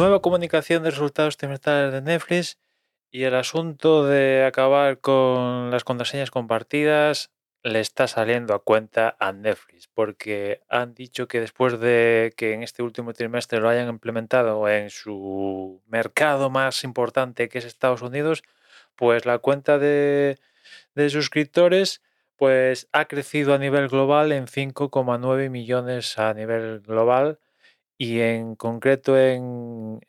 nueva comunicación de resultados trimestrales de Netflix y el asunto de acabar con las contraseñas compartidas le está saliendo a cuenta a Netflix, porque han dicho que después de que en este último trimestre lo hayan implementado en su mercado más importante que es Estados Unidos, pues la cuenta de, suscriptores pues ha crecido a nivel global en 5,9 millones a nivel global y en concreto en,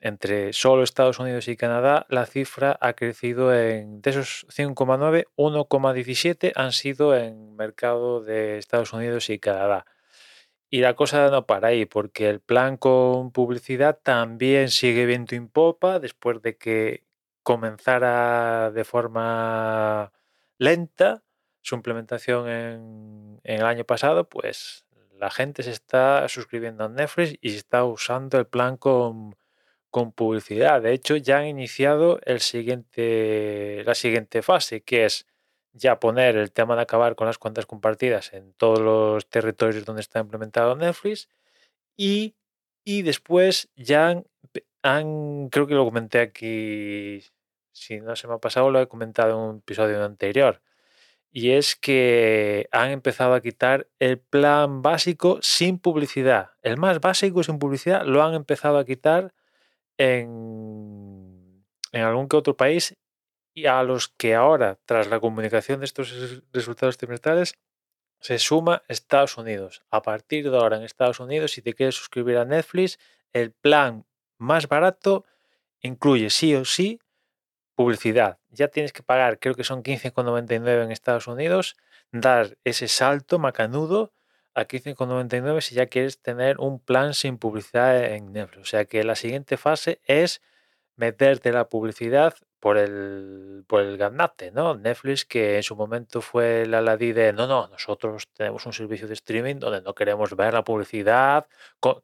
entre solo Estados Unidos y Canadá la cifra ha crecido en de esos 5,9 1,17 han sido en mercado de Estados Unidos y Canadá. Y la cosa no para ahí, porque el plan con publicidad también sigue viento en popa después de que comenzara de forma lenta su implementación en, en el año pasado, pues la gente se está suscribiendo a Netflix y está usando el plan con, publicidad. De hecho, ya han iniciado la siguiente fase, que es ya poner el tema de acabar con las cuentas compartidas en todos los territorios donde está implementado Netflix y, después ya han, creo que lo comenté aquí, si no se me ha pasado, lo he comentado en un episodio anterior, y es que han empezado a quitar el plan básico sin publicidad. El más básico sin publicidad lo han empezado a quitar en, en algún que otro país y a los que ahora, tras la comunicación de estos resultados trimestrales, se suma Estados Unidos. A partir de ahora en Estados Unidos, si te quieres suscribir a Netflix, el plan más barato incluye sí o sí publicidad. Ya tienes que pagar, creo que son 15,99 en Estados Unidos, dar ese salto macanudo a 15,99 si ya quieres tener un plan sin publicidad en Netflix. O sea que la siguiente fase es meterte la publicidad por el, por el ganate, ¿no? Netflix que en su momento fue la ladí de, no, no, nosotros tenemos un servicio de streaming donde no queremos ver la publicidad,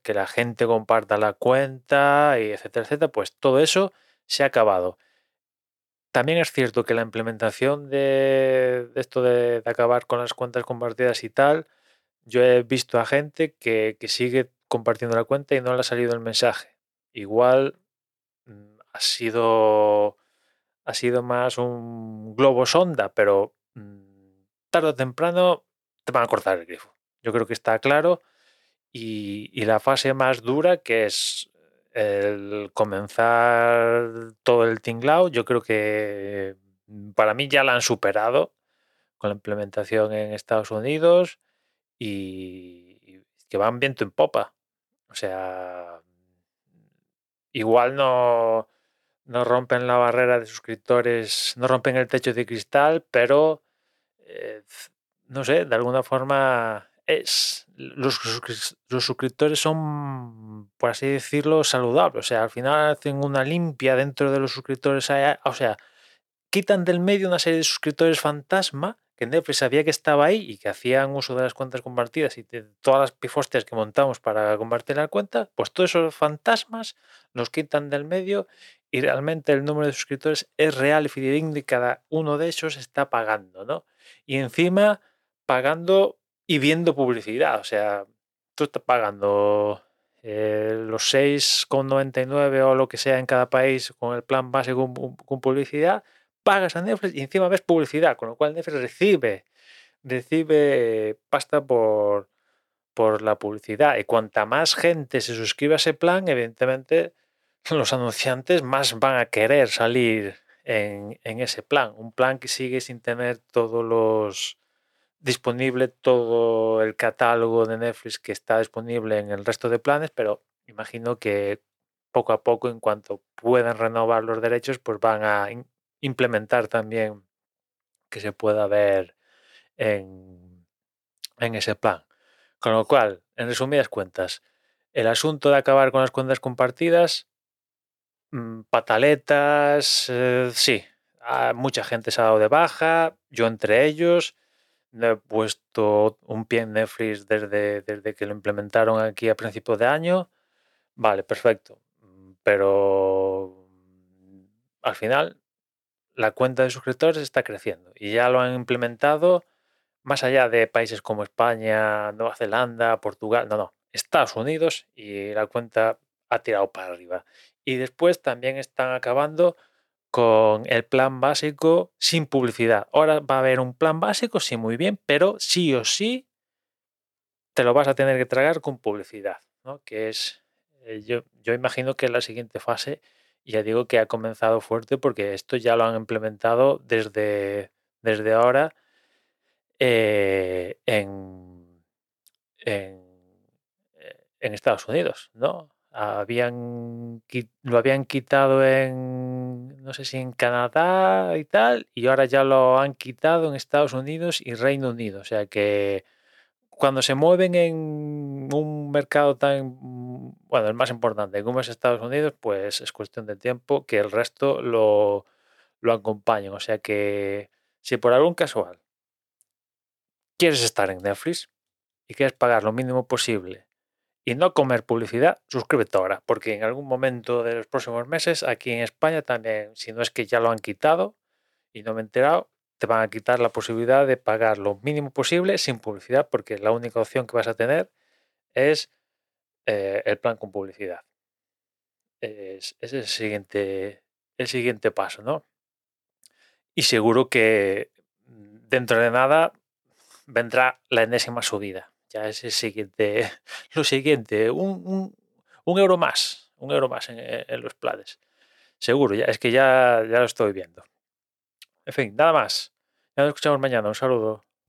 que la gente comparta la cuenta, y etcétera, etcétera, pues todo eso se ha acabado. También es cierto que la implementación de, esto de, acabar con las cuentas compartidas y tal, yo he visto a gente que, sigue compartiendo la cuenta y no le ha salido el mensaje. Igual mm, ha sido, ha sido más un globo sonda, pero mm, tarde o temprano te van a cortar el grifo. Yo creo que está claro. Y, y la fase más dura, que es el comenzar todo el tinglao, yo creo que mm, para mí ya la han superado con la implementación en Estados Unidos y que van viento en popa. O sea, igual no, no rompen la barrera de suscriptores, no rompen el techo de cristal, pero eh, no sé, de alguna forma es los, los, suscriptores son, por así decirlo, saludables. O sea, al final hacen una limpia dentro de los suscriptores. O sea, quitan del medio una serie de suscriptores fantasma que Netflix sabía que estaba ahí y que hacían uso de las cuentas compartidas y de todas las pifostias que montamos para compartir la cuenta, pues todos esos fantasmas los quitan del medio y realmente el número de suscriptores es real y fidedigno y cada uno de ellos está pagando, ¿no? Y encima pagando y viendo publicidad. O sea, tú estás pagando eh, los 6,99 o lo que sea en cada país con el plan base con, publicidad, pagas a Netflix y encima ves publicidad, con lo cual Netflix recibe, recibe pasta por, por la publicidad. Y cuanta más gente se suscribe a ese plan, evidentemente los anunciantes más van a querer salir en, en ese plan. Un plan que sigue sin tener todos los disponible todo el catálogo de Netflix que está disponible en el resto de planes, pero imagino que poco a poco, en cuanto puedan renovar los derechos, pues van a implementar también que se pueda ver en, ese plan. Con lo cual, en resumidas cuentas, el asunto de acabar con las cuentas compartidas, mm, pataletas, eh, sí, mucha gente se ha dado de baja, yo entre ellos, he puesto un pie en Netflix desde, desde que lo implementaron aquí a principios de año. Vale, perfecto. Pero al final la cuenta de suscriptores está creciendo y ya lo han implementado más allá de países como España, Nueva Zelanda, Portugal, no, no, Estados Unidos y la cuenta ha tirado para arriba. Y después también están acabando con el plan básico sin publicidad. Ahora va a haber un plan básico, sí, muy bien, pero sí o sí te lo vas a tener que tragar con publicidad, ¿no? Que es, eh, yo, yo imagino que la siguiente fase, ya digo que ha comenzado fuerte porque esto ya lo han implementado desde, desde ahora eh, en, en, eh, en Estados Unidos, ¿no? Habían, lo habían quitado en, no sé si en Canadá y tal, y ahora ya lo han quitado en Estados Unidos y Reino Unido. O sea que cuando se mueven en un mercado tan, bueno, el más importante como es Estados Unidos, pues es cuestión de tiempo que el resto lo, lo acompañen. O sea que si por algún casual quieres estar en Netflix y quieres pagar lo mínimo posible y no comer publicidad, suscríbete ahora, porque en algún momento de los próximos meses aquí en España también, si no es que ya lo han quitado y no me he enterado, te van a quitar la posibilidad de pagar lo mínimo posible sin publicidad, porque la única opción que vas a tener es eh, el plan con publicidad. Es, es, el, siguiente, el siguiente paso, ¿no? Y seguro que dentro de nada vendrá la enésima subida ya es el siguiente, lo siguiente, un, euro más, un euro más en, los planes. Seguro, ya es que ya, ya lo estoy viendo. En fin, nada más. Ya nos escuchamos mañana. Un saludo.